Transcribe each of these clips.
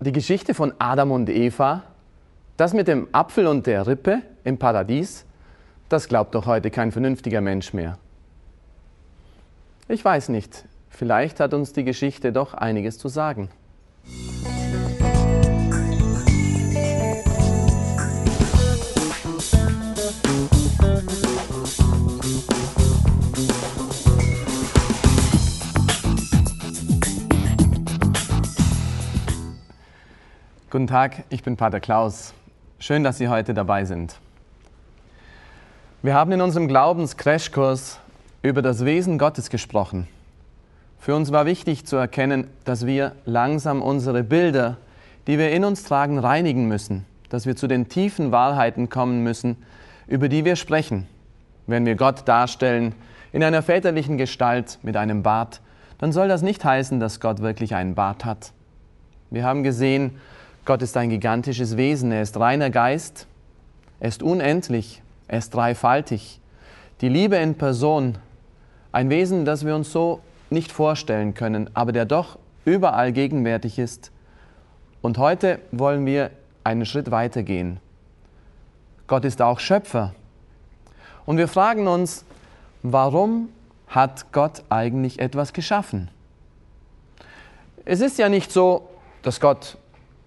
die Geschichte von Adam und Eva, das mit dem Apfel und der Rippe im Paradies, das glaubt doch heute kein vernünftiger Mensch mehr. Ich weiß nicht, vielleicht hat uns die Geschichte doch einiges zu sagen. Guten Tag, ich bin Pater Klaus. Schön, dass Sie heute dabei sind. Wir haben in unserem Glaubens-Crashkurs über das Wesen Gottes gesprochen. Für uns war wichtig zu erkennen, dass wir langsam unsere Bilder, die wir in uns tragen, reinigen müssen, dass wir zu den tiefen Wahrheiten kommen müssen, über die wir sprechen. Wenn wir Gott darstellen in einer väterlichen Gestalt mit einem Bart, dann soll das nicht heißen, dass Gott wirklich einen Bart hat. Wir haben gesehen, Gott ist ein gigantisches Wesen, er ist reiner Geist, er ist unendlich, er ist dreifaltig. Die Liebe in Person, ein Wesen, das wir uns so nicht vorstellen können, aber der doch überall gegenwärtig ist. Und heute wollen wir einen Schritt weiter gehen. Gott ist auch Schöpfer. Und wir fragen uns, warum hat Gott eigentlich etwas geschaffen? Es ist ja nicht so, dass Gott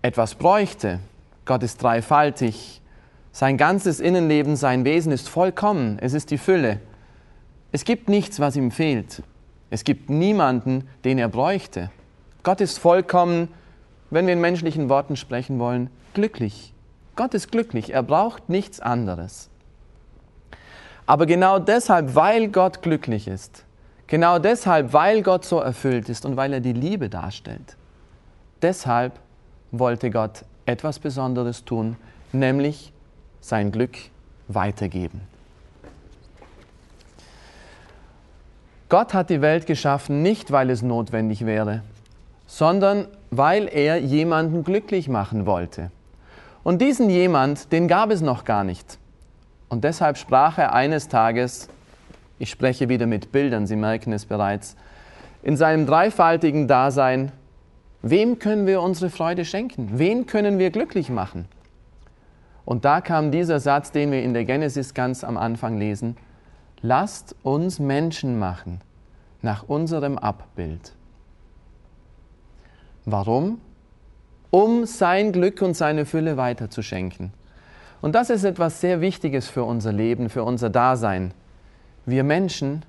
etwas bräuchte. Gott ist dreifaltig. Sein ganzes Innenleben, sein Wesen ist vollkommen. Es ist die Fülle. Es gibt nichts, was ihm fehlt. Es gibt niemanden, den er bräuchte. Gott ist vollkommen, wenn wir in menschlichen Worten sprechen wollen, glücklich. Gott ist glücklich. Er braucht nichts anderes. Aber genau deshalb, weil Gott glücklich ist, genau deshalb, weil Gott so erfüllt ist und weil er die Liebe darstellt, deshalb wollte Gott etwas Besonderes tun, nämlich sein Glück weitergeben. Gott hat die Welt geschaffen nicht, weil es notwendig wäre, sondern weil er jemanden glücklich machen wollte. Und diesen jemand, den gab es noch gar nicht. Und deshalb sprach er eines Tages, ich spreche wieder mit Bildern, Sie merken es bereits, in seinem dreifaltigen Dasein Wem können wir unsere Freude schenken? Wen können wir glücklich machen? Und da kam dieser Satz, den wir in der Genesis ganz am Anfang lesen. Lasst uns Menschen machen nach unserem Abbild. Warum? Um sein Glück und seine Fülle weiterzuschenken. Und das ist etwas sehr Wichtiges für unser Leben, für unser Dasein. Wir Menschen,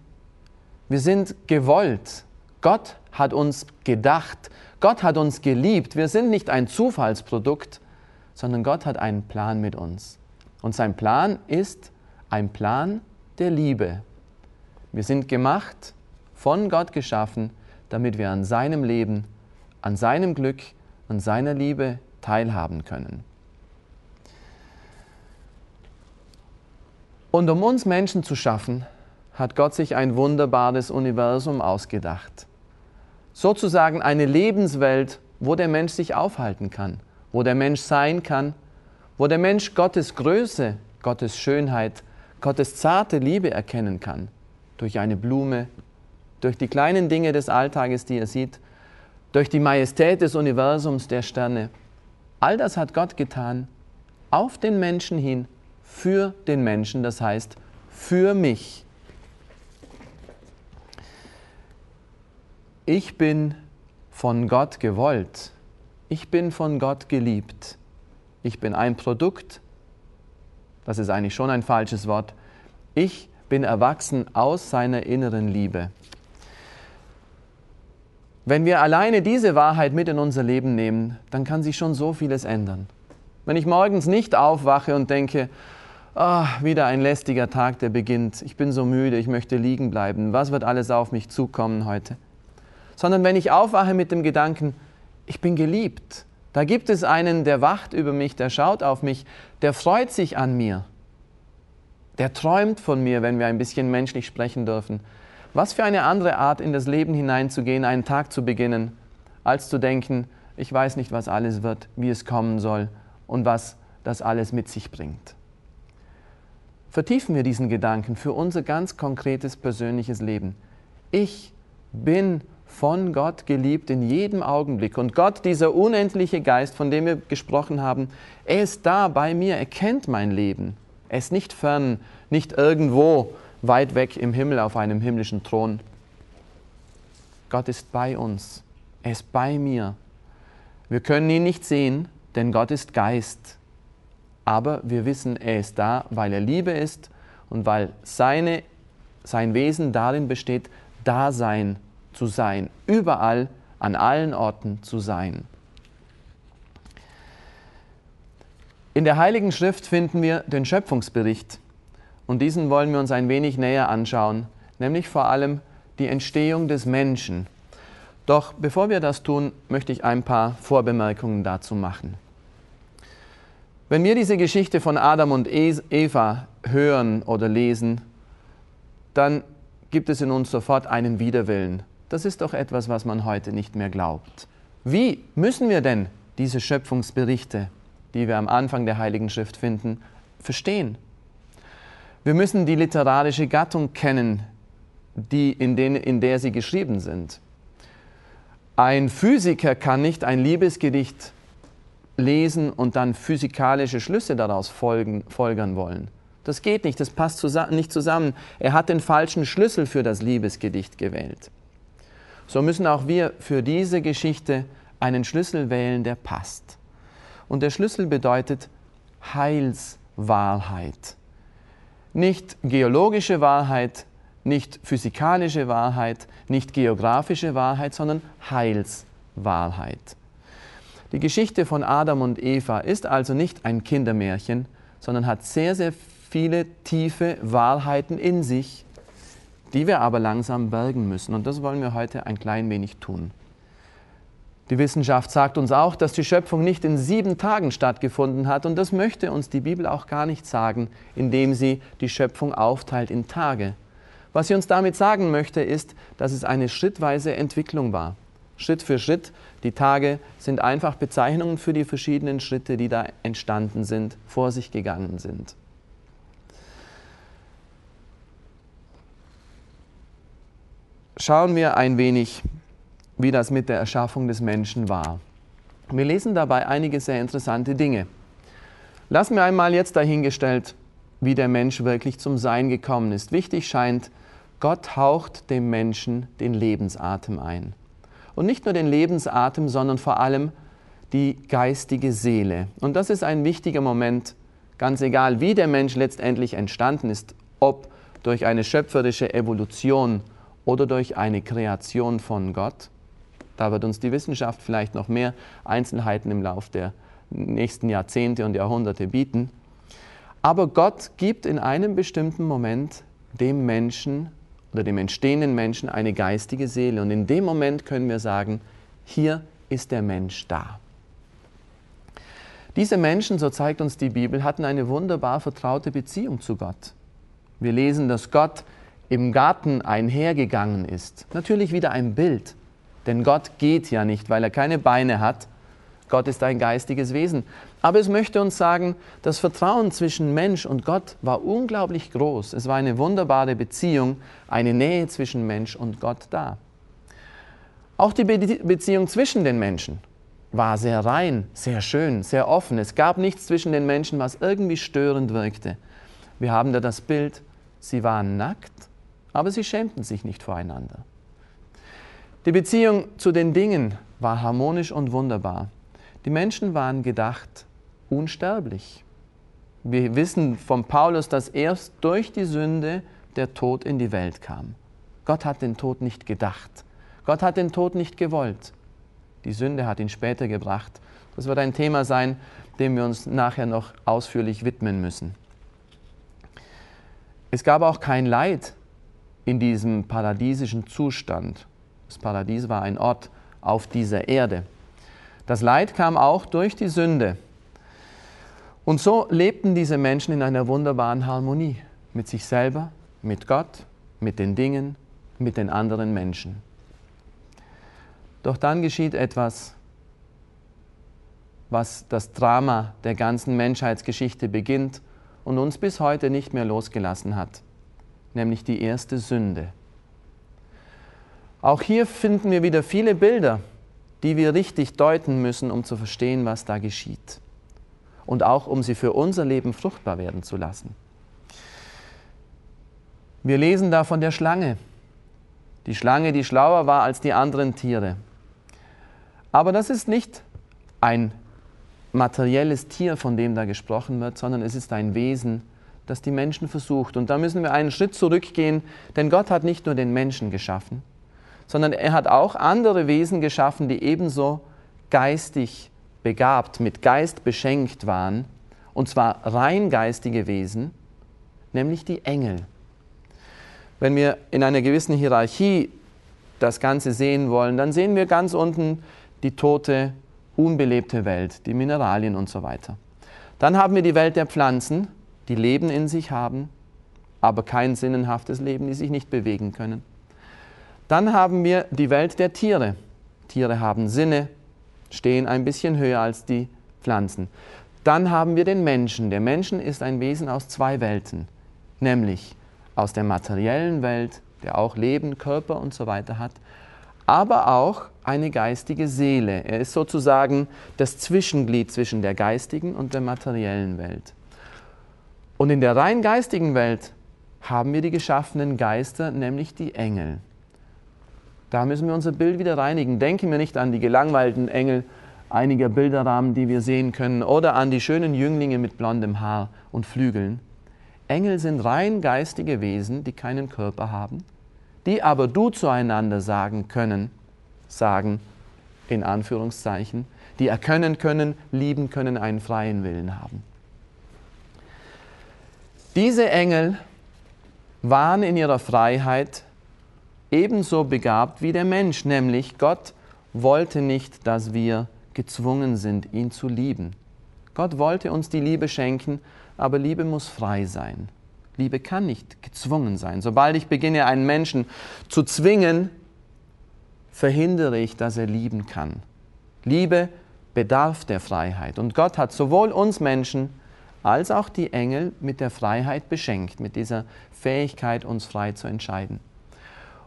wir sind gewollt. Gott hat uns gedacht Gott hat uns geliebt. Wir sind nicht ein Zufallsprodukt, sondern Gott hat einen Plan mit uns. Und sein Plan ist ein Plan der Liebe. Wir sind gemacht, von Gott geschaffen, damit wir an seinem Leben, an seinem Glück, an seiner Liebe teilhaben können. Und um uns Menschen zu schaffen, hat Gott sich ein wunderbares Universum ausgedacht sozusagen eine Lebenswelt, wo der Mensch sich aufhalten kann, wo der Mensch sein kann, wo der Mensch Gottes Größe, Gottes Schönheit, Gottes zarte Liebe erkennen kann, durch eine Blume, durch die kleinen Dinge des Alltages, die er sieht, durch die Majestät des Universums der Sterne. All das hat Gott getan, auf den Menschen hin, für den Menschen, das heißt für mich. Ich bin von Gott gewollt, ich bin von Gott geliebt, ich bin ein Produkt, das ist eigentlich schon ein falsches Wort, ich bin erwachsen aus seiner inneren Liebe. Wenn wir alleine diese Wahrheit mit in unser Leben nehmen, dann kann sich schon so vieles ändern. Wenn ich morgens nicht aufwache und denke, oh, wieder ein lästiger Tag, der beginnt, ich bin so müde, ich möchte liegen bleiben, was wird alles auf mich zukommen heute? Sondern wenn ich aufwache mit dem Gedanken, ich bin geliebt. Da gibt es einen, der wacht über mich, der schaut auf mich, der freut sich an mir. Der träumt von mir, wenn wir ein bisschen menschlich sprechen dürfen. Was für eine andere Art, in das Leben hineinzugehen, einen Tag zu beginnen, als zu denken, ich weiß nicht, was alles wird, wie es kommen soll und was das alles mit sich bringt. Vertiefen wir diesen Gedanken für unser ganz konkretes persönliches Leben. Ich bin von Gott geliebt in jedem Augenblick. Und Gott, dieser unendliche Geist, von dem wir gesprochen haben, er ist da bei mir, er kennt mein Leben. Er ist nicht fern, nicht irgendwo weit weg im Himmel auf einem himmlischen Thron. Gott ist bei uns, er ist bei mir. Wir können ihn nicht sehen, denn Gott ist Geist. Aber wir wissen, er ist da, weil er Liebe ist und weil seine, sein Wesen darin besteht, Dasein zu sein, überall, an allen Orten zu sein. In der Heiligen Schrift finden wir den Schöpfungsbericht und diesen wollen wir uns ein wenig näher anschauen, nämlich vor allem die Entstehung des Menschen. Doch bevor wir das tun, möchte ich ein paar Vorbemerkungen dazu machen. Wenn wir diese Geschichte von Adam und Eva hören oder lesen, dann gibt es in uns sofort einen Widerwillen. Das ist doch etwas, was man heute nicht mehr glaubt. Wie müssen wir denn diese Schöpfungsberichte, die wir am Anfang der Heiligen Schrift finden, verstehen? Wir müssen die literarische Gattung kennen, die in, den, in der sie geschrieben sind. Ein Physiker kann nicht ein Liebesgedicht lesen und dann physikalische Schlüsse daraus folgen, folgern wollen. Das geht nicht, das passt zusammen, nicht zusammen. Er hat den falschen Schlüssel für das Liebesgedicht gewählt. So müssen auch wir für diese Geschichte einen Schlüssel wählen, der passt. Und der Schlüssel bedeutet Heilswahrheit. Nicht geologische Wahrheit, nicht physikalische Wahrheit, nicht geografische Wahrheit, sondern Heilswahrheit. Die Geschichte von Adam und Eva ist also nicht ein Kindermärchen, sondern hat sehr, sehr viele tiefe Wahrheiten in sich, die wir aber langsam bergen müssen. Und das wollen wir heute ein klein wenig tun. Die Wissenschaft sagt uns auch, dass die Schöpfung nicht in sieben Tagen stattgefunden hat. Und das möchte uns die Bibel auch gar nicht sagen, indem sie die Schöpfung aufteilt in Tage. Was sie uns damit sagen möchte, ist, dass es eine schrittweise Entwicklung war. Schritt für Schritt. Die Tage sind einfach Bezeichnungen für die verschiedenen Schritte, die da entstanden sind, vor sich gegangen sind. Schauen wir ein wenig, wie das mit der Erschaffung des Menschen war. Wir lesen dabei einige sehr interessante Dinge. Lassen wir einmal jetzt dahingestellt, wie der Mensch wirklich zum Sein gekommen ist. Wichtig scheint, Gott haucht dem Menschen den Lebensatem ein. Und nicht nur den Lebensatem, sondern vor allem die geistige Seele. Und das ist ein wichtiger Moment, ganz egal, wie der Mensch letztendlich entstanden ist, ob durch eine schöpferische Evolution oder durch eine Kreation von Gott. Da wird uns die Wissenschaft vielleicht noch mehr Einzelheiten im Lauf der nächsten Jahrzehnte und Jahrhunderte bieten. Aber Gott gibt in einem bestimmten Moment dem Menschen oder dem entstehenden Menschen eine geistige Seele. Und in dem Moment können wir sagen, hier ist der Mensch da. Diese Menschen, so zeigt uns die Bibel, hatten eine wunderbar vertraute Beziehung zu Gott. Wir lesen, dass Gott im Garten einhergegangen ist. Natürlich wieder ein Bild, denn Gott geht ja nicht, weil er keine Beine hat. Gott ist ein geistiges Wesen. Aber es möchte uns sagen, das Vertrauen zwischen Mensch und Gott war unglaublich groß. Es war eine wunderbare Beziehung, eine Nähe zwischen Mensch und Gott da. Auch die Be Beziehung zwischen den Menschen war sehr rein, sehr schön, sehr offen. Es gab nichts zwischen den Menschen, was irgendwie störend wirkte. Wir haben da das Bild, sie waren nackt, aber sie schämten sich nicht voreinander. Die Beziehung zu den Dingen war harmonisch und wunderbar. Die Menschen waren gedacht unsterblich. Wir wissen von Paulus, dass erst durch die Sünde der Tod in die Welt kam. Gott hat den Tod nicht gedacht. Gott hat den Tod nicht gewollt. Die Sünde hat ihn später gebracht. Das wird ein Thema sein, dem wir uns nachher noch ausführlich widmen müssen. Es gab auch kein Leid in diesem paradiesischen Zustand. Das Paradies war ein Ort auf dieser Erde. Das Leid kam auch durch die Sünde. Und so lebten diese Menschen in einer wunderbaren Harmonie mit sich selber, mit Gott, mit den Dingen, mit den anderen Menschen. Doch dann geschieht etwas, was das Drama der ganzen Menschheitsgeschichte beginnt und uns bis heute nicht mehr losgelassen hat, nämlich die erste Sünde. Auch hier finden wir wieder viele Bilder, die wir richtig deuten müssen, um zu verstehen, was da geschieht. Und auch um sie für unser Leben fruchtbar werden zu lassen. Wir lesen da von der Schlange. Die Schlange, die schlauer war als die anderen Tiere. Aber das ist nicht ein materielles Tier, von dem da gesprochen wird, sondern es ist ein Wesen, das die Menschen versucht. Und da müssen wir einen Schritt zurückgehen, denn Gott hat nicht nur den Menschen geschaffen, sondern er hat auch andere Wesen geschaffen, die ebenso geistig begabt, mit Geist beschenkt waren, und zwar rein geistige Wesen, nämlich die Engel. Wenn wir in einer gewissen Hierarchie das Ganze sehen wollen, dann sehen wir ganz unten die tote, unbelebte Welt, die Mineralien und so weiter. Dann haben wir die Welt der Pflanzen, die Leben in sich haben, aber kein sinnenhaftes Leben, die sich nicht bewegen können. Dann haben wir die Welt der Tiere. Tiere haben Sinne, stehen ein bisschen höher als die Pflanzen. Dann haben wir den Menschen. Der Menschen ist ein Wesen aus zwei Welten, nämlich aus der materiellen Welt, der auch Leben, Körper und so weiter hat, aber auch eine geistige Seele. Er ist sozusagen das Zwischenglied zwischen der geistigen und der materiellen Welt. Und in der rein geistigen Welt haben wir die geschaffenen Geister, nämlich die Engel. Da müssen wir unser Bild wieder reinigen. Denken wir nicht an die gelangweilten Engel einiger Bilderrahmen, die wir sehen können, oder an die schönen Jünglinge mit blondem Haar und Flügeln. Engel sind rein geistige Wesen, die keinen Körper haben die aber du zueinander sagen können, sagen in Anführungszeichen, die erkennen können, lieben können, einen freien Willen haben. Diese Engel waren in ihrer Freiheit ebenso begabt wie der Mensch, nämlich Gott wollte nicht, dass wir gezwungen sind, ihn zu lieben. Gott wollte uns die Liebe schenken, aber Liebe muss frei sein. Liebe kann nicht gezwungen sein. Sobald ich beginne, einen Menschen zu zwingen, verhindere ich, dass er lieben kann. Liebe bedarf der Freiheit. Und Gott hat sowohl uns Menschen als auch die Engel mit der Freiheit beschenkt, mit dieser Fähigkeit, uns frei zu entscheiden.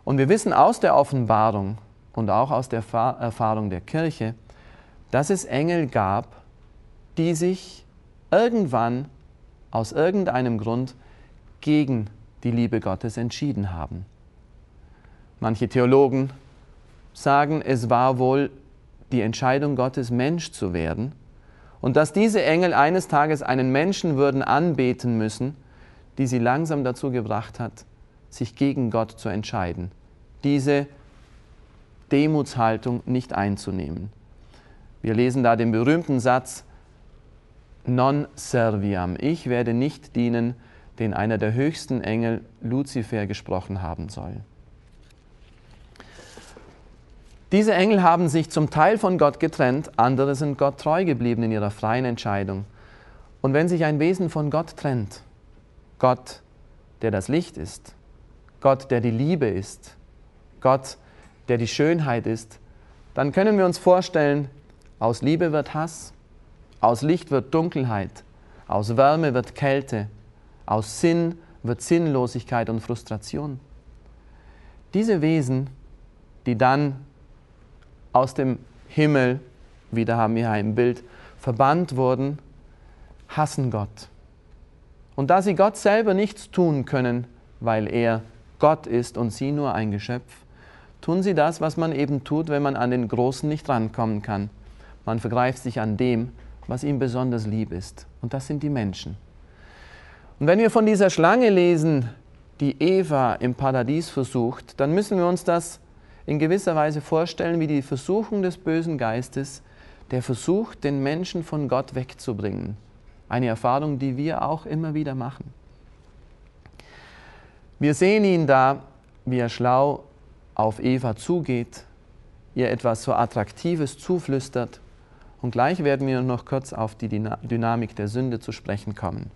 Und wir wissen aus der Offenbarung und auch aus der Erfahrung der Kirche, dass es Engel gab, die sich irgendwann aus irgendeinem Grund gegen die Liebe Gottes entschieden haben. Manche Theologen sagen, es war wohl die Entscheidung Gottes, Mensch zu werden und dass diese Engel eines Tages einen Menschen würden anbeten müssen, die sie langsam dazu gebracht hat, sich gegen Gott zu entscheiden, diese Demutshaltung nicht einzunehmen. Wir lesen da den berühmten Satz, non serviam, ich werde nicht dienen, den einer der höchsten Engel, Luzifer, gesprochen haben soll. Diese Engel haben sich zum Teil von Gott getrennt, andere sind Gott treu geblieben in ihrer freien Entscheidung. Und wenn sich ein Wesen von Gott trennt, Gott, der das Licht ist, Gott, der die Liebe ist, Gott, der die Schönheit ist, dann können wir uns vorstellen, aus Liebe wird Hass, aus Licht wird Dunkelheit, aus Wärme wird Kälte, aus Sinn wird Sinnlosigkeit und Frustration. Diese Wesen, die dann aus dem Himmel, wieder haben wir ein Bild, verbannt wurden, hassen Gott. Und da sie Gott selber nichts tun können, weil er Gott ist und sie nur ein Geschöpf, tun sie das, was man eben tut, wenn man an den Großen nicht rankommen kann. Man vergreift sich an dem, was ihm besonders lieb ist. Und das sind die Menschen. Und wenn wir von dieser Schlange lesen, die Eva im Paradies versucht, dann müssen wir uns das in gewisser Weise vorstellen wie die Versuchung des bösen Geistes, der versucht, den Menschen von Gott wegzubringen. Eine Erfahrung, die wir auch immer wieder machen. Wir sehen ihn da, wie er schlau auf Eva zugeht, ihr etwas so Attraktives zuflüstert und gleich werden wir noch kurz auf die Dynamik der Sünde zu sprechen kommen.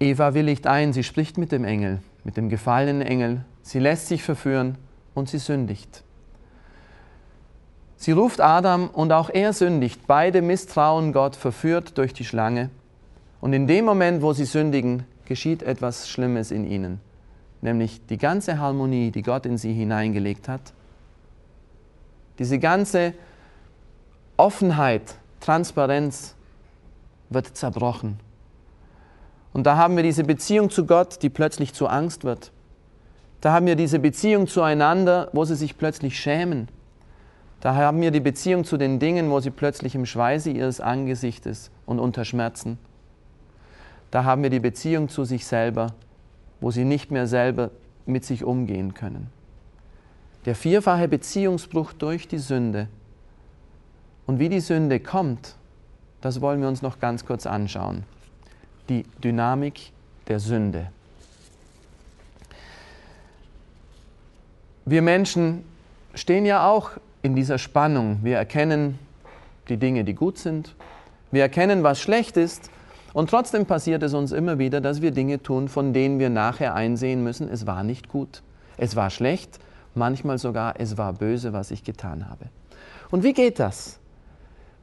Eva willigt ein, sie spricht mit dem Engel, mit dem gefallenen Engel, sie lässt sich verführen und sie sündigt. Sie ruft Adam und auch er sündigt. Beide misstrauen Gott, verführt durch die Schlange. Und in dem Moment, wo sie sündigen, geschieht etwas Schlimmes in ihnen. nämlich die ganze Harmonie, die Gott in sie hineingelegt hat, diese ganze Offenheit, Transparenz wird zerbrochen. Und da haben wir diese Beziehung zu Gott, die plötzlich zur Angst wird. Da haben wir diese Beziehung zueinander, wo sie sich plötzlich schämen. Da haben wir die Beziehung zu den Dingen, wo sie plötzlich im Schweiße ihres Angesichtes und unter Schmerzen. Da haben wir die Beziehung zu sich selber, wo sie nicht mehr selber mit sich umgehen können. Der vierfache Beziehungsbruch durch die Sünde. Und wie die Sünde kommt, das wollen wir uns noch ganz kurz anschauen. Die Dynamik der Sünde. Wir Menschen stehen ja auch in dieser Spannung. Wir erkennen die Dinge, die gut sind. Wir erkennen, was schlecht ist. Und trotzdem passiert es uns immer wieder, dass wir Dinge tun, von denen wir nachher einsehen müssen, es war nicht gut. Es war schlecht, manchmal sogar, es war böse, was ich getan habe. Und wie geht das?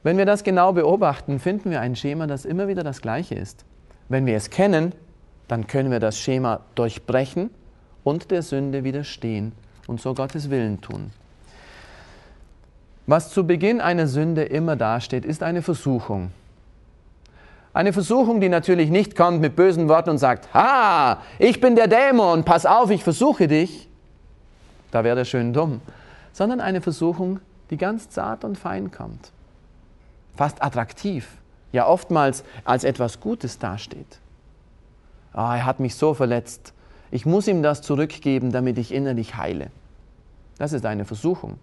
Wenn wir das genau beobachten, finden wir ein Schema, das immer wieder das gleiche ist. Wenn wir es kennen, dann können wir das Schema durchbrechen und der Sünde widerstehen und so Gottes Willen tun. Was zu Beginn einer Sünde immer dasteht, ist eine Versuchung. Eine Versuchung, die natürlich nicht kommt mit bösen Worten und sagt, ha, ich bin der Dämon, pass auf, ich versuche dich. Da wäre er schön dumm. Sondern eine Versuchung, die ganz zart und fein kommt. Fast attraktiv. Ja, oftmals als etwas Gutes dasteht. Oh, er hat mich so verletzt. Ich muss ihm das zurückgeben, damit ich innerlich heile. Das ist eine Versuchung.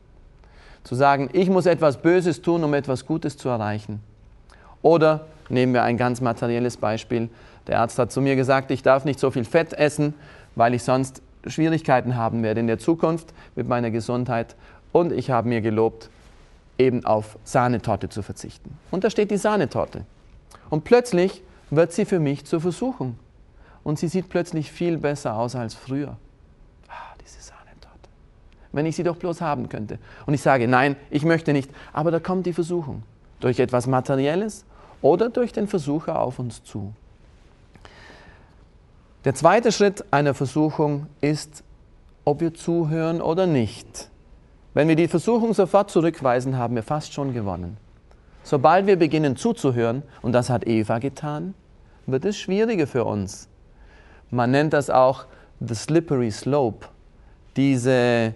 Zu sagen, ich muss etwas Böses tun, um etwas Gutes zu erreichen. Oder nehmen wir ein ganz materielles Beispiel. Der Arzt hat zu mir gesagt, ich darf nicht so viel Fett essen, weil ich sonst Schwierigkeiten haben werde in der Zukunft mit meiner Gesundheit. Und ich habe mir gelobt, eben auf Sahnetorte zu verzichten. Und da steht die Sahnetorte. Und plötzlich wird sie für mich zur Versuchung und sie sieht plötzlich viel besser aus als früher. Ah, diese Sahnetorte. Wenn ich sie doch bloß haben könnte. Und ich sage, nein, ich möchte nicht. Aber da kommt die Versuchung. Durch etwas Materielles oder durch den Versucher auf uns zu. Der zweite Schritt einer Versuchung ist, ob wir zuhören oder nicht. Wenn wir die Versuchung sofort zurückweisen, haben wir fast schon gewonnen. Sobald wir beginnen zuzuhören, und das hat Eva getan, wird es schwieriger für uns, man nennt das auch the slippery slope. Diese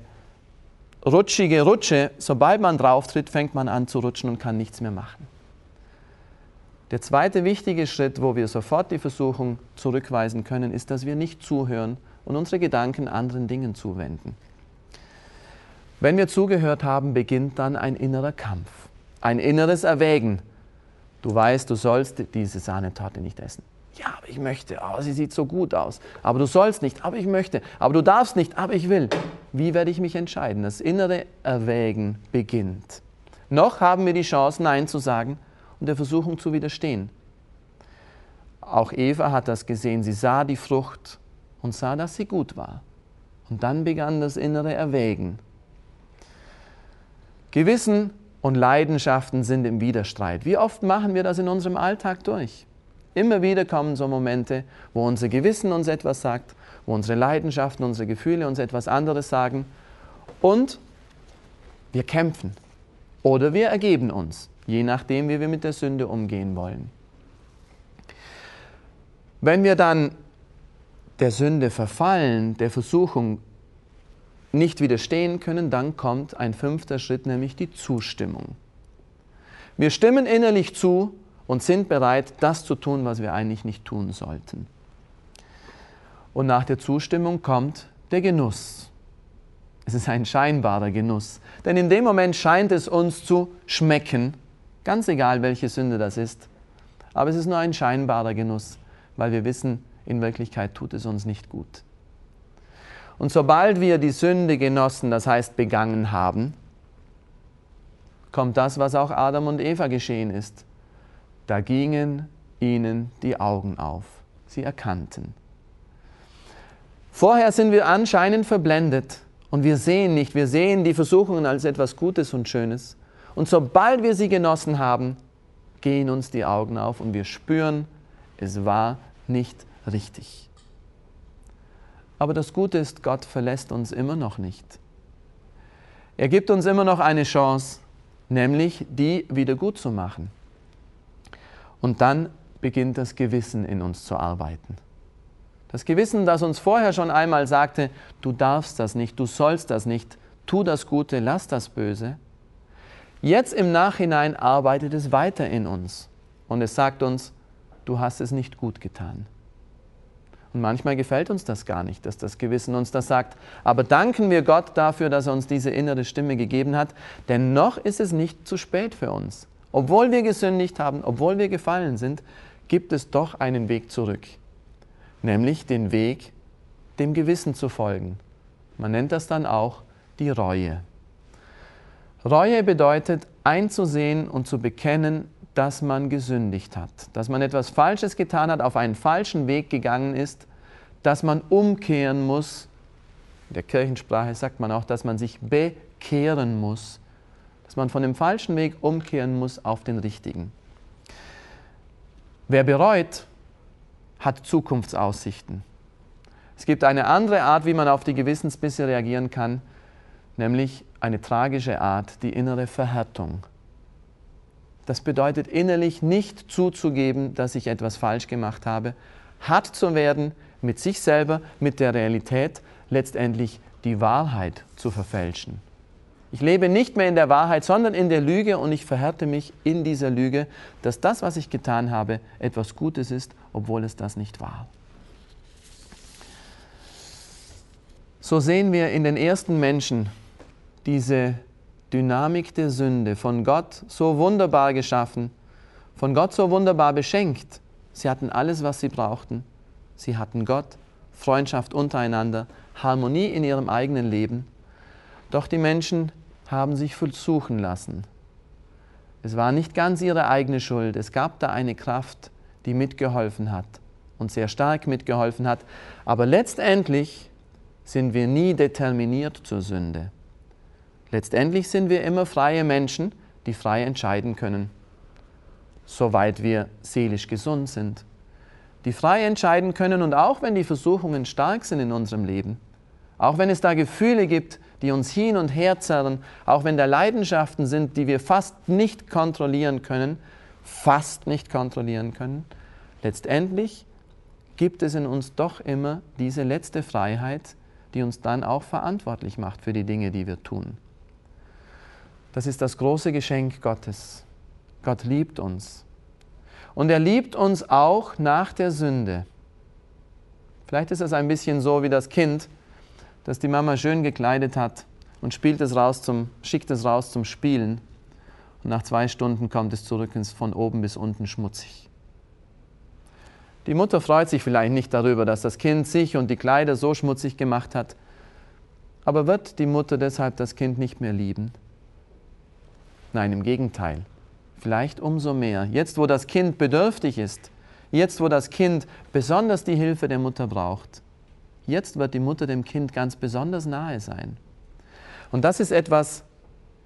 rutschige Rutsche, sobald man drauf tritt, fängt man an zu rutschen und kann nichts mehr machen. Der zweite wichtige Schritt, wo wir sofort die Versuchung zurückweisen können, ist, dass wir nicht zuhören und unsere Gedanken anderen Dingen zuwenden. Wenn wir zugehört haben, beginnt dann ein innerer Kampf, ein inneres Erwägen. Du weißt, du sollst diese Sahnetorte nicht essen. Ja, aber ich möchte. Oh, sie sieht so gut aus. Aber du sollst nicht, aber ich möchte. Aber du darfst nicht, aber ich will. Wie werde ich mich entscheiden? Das innere Erwägen beginnt. Noch haben wir die Chance, Nein zu sagen und der Versuchung zu widerstehen. Auch Eva hat das gesehen. Sie sah die Frucht und sah, dass sie gut war. Und dann begann das innere Erwägen. Gewissen und Leidenschaften sind im Widerstreit. Wie oft machen wir das in unserem Alltag durch? Immer wieder kommen so Momente, wo unser Gewissen uns etwas sagt, wo unsere Leidenschaften, unsere Gefühle uns etwas anderes sagen und wir kämpfen oder wir ergeben uns, je nachdem, wie wir mit der Sünde umgehen wollen. Wenn wir dann der Sünde verfallen, der Versuchung nicht widerstehen können, dann kommt ein fünfter Schritt, nämlich die Zustimmung. Wir stimmen innerlich zu, und sind bereit, das zu tun, was wir eigentlich nicht tun sollten. Und nach der Zustimmung kommt der Genuss. Es ist ein scheinbarer Genuss. Denn in dem Moment scheint es uns zu schmecken, ganz egal welche Sünde das ist. Aber es ist nur ein scheinbarer Genuss, weil wir wissen, in Wirklichkeit tut es uns nicht gut. Und sobald wir die Sünde genossen, das heißt begangen haben, kommt das, was auch Adam und Eva geschehen ist. Da gingen ihnen die Augen auf. Sie erkannten. Vorher sind wir anscheinend verblendet und wir sehen nicht, wir sehen die Versuchungen als etwas Gutes und Schönes. Und sobald wir sie genossen haben, gehen uns die Augen auf und wir spüren, es war nicht richtig. Aber das Gute ist, Gott verlässt uns immer noch nicht. Er gibt uns immer noch eine Chance, nämlich die wieder gut zu machen. Und dann beginnt das Gewissen in uns zu arbeiten. Das Gewissen, das uns vorher schon einmal sagte, du darfst das nicht, du sollst das nicht, tu das Gute, lass das Böse. Jetzt im Nachhinein arbeitet es weiter in uns und es sagt uns, du hast es nicht gut getan. Und manchmal gefällt uns das gar nicht, dass das Gewissen uns das sagt. Aber danken wir Gott dafür, dass er uns diese innere Stimme gegeben hat, denn noch ist es nicht zu spät für uns. Obwohl wir gesündigt haben, obwohl wir gefallen sind, gibt es doch einen Weg zurück, nämlich den Weg, dem Gewissen zu folgen. Man nennt das dann auch die Reue. Reue bedeutet einzusehen und zu bekennen, dass man gesündigt hat, dass man etwas Falsches getan hat, auf einen falschen Weg gegangen ist, dass man umkehren muss. In der Kirchensprache sagt man auch, dass man sich bekehren muss, dass man von dem falschen Weg umkehren muss auf den richtigen. Wer bereut, hat Zukunftsaussichten. Es gibt eine andere Art, wie man auf die Gewissensbisse reagieren kann, nämlich eine tragische Art, die innere Verhärtung. Das bedeutet innerlich nicht zuzugeben, dass ich etwas falsch gemacht habe, hart zu werden mit sich selber, mit der Realität, letztendlich die Wahrheit zu verfälschen. Ich lebe nicht mehr in der Wahrheit, sondern in der Lüge und ich verhärte mich in dieser Lüge, dass das, was ich getan habe, etwas Gutes ist, obwohl es das nicht war. So sehen wir in den ersten Menschen diese Dynamik der Sünde, von Gott so wunderbar geschaffen, von Gott so wunderbar beschenkt. Sie hatten alles, was sie brauchten. Sie hatten Gott, Freundschaft untereinander, Harmonie in ihrem eigenen Leben. Doch die Menschen haben sich versuchen lassen. Es war nicht ganz ihre eigene Schuld. Es gab da eine Kraft, die mitgeholfen hat und sehr stark mitgeholfen hat. Aber letztendlich sind wir nie determiniert zur Sünde. Letztendlich sind wir immer freie Menschen, die frei entscheiden können, soweit wir seelisch gesund sind. Die frei entscheiden können und auch wenn die Versuchungen stark sind in unserem Leben, auch wenn es da Gefühle gibt, die uns hin und her zerren, auch wenn da Leidenschaften sind, die wir fast nicht kontrollieren können, fast nicht kontrollieren können, letztendlich gibt es in uns doch immer diese letzte Freiheit, die uns dann auch verantwortlich macht für die Dinge, die wir tun. Das ist das große Geschenk Gottes. Gott liebt uns. Und er liebt uns auch nach der Sünde. Vielleicht ist es ein bisschen so wie das Kind, das die Mama schön gekleidet hat und spielt es raus zum, schickt es raus zum Spielen. Und nach zwei Stunden kommt es zurück ins von oben bis unten schmutzig. Die Mutter freut sich vielleicht nicht darüber, dass das Kind sich und die Kleider so schmutzig gemacht hat. Aber wird die Mutter deshalb das Kind nicht mehr lieben? Nein, im Gegenteil. Vielleicht umso mehr. Jetzt, wo das Kind bedürftig ist, jetzt, wo das Kind besonders die Hilfe der Mutter braucht, jetzt wird die Mutter dem Kind ganz besonders nahe sein. Und das ist etwas,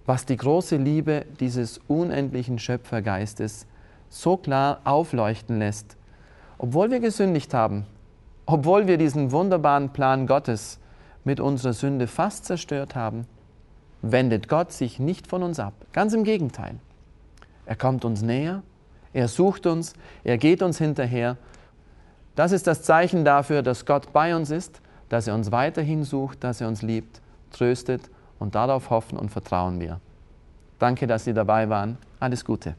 was die große Liebe dieses unendlichen Schöpfergeistes so klar aufleuchten lässt. Obwohl wir gesündigt haben, obwohl wir diesen wunderbaren Plan Gottes mit unserer Sünde fast zerstört haben, wendet Gott sich nicht von uns ab. Ganz im Gegenteil. Er kommt uns näher, er sucht uns, er geht uns hinterher. Das ist das Zeichen dafür, dass Gott bei uns ist, dass er uns weiterhin sucht, dass er uns liebt, tröstet und darauf hoffen und vertrauen wir. Danke, dass Sie dabei waren. Alles Gute.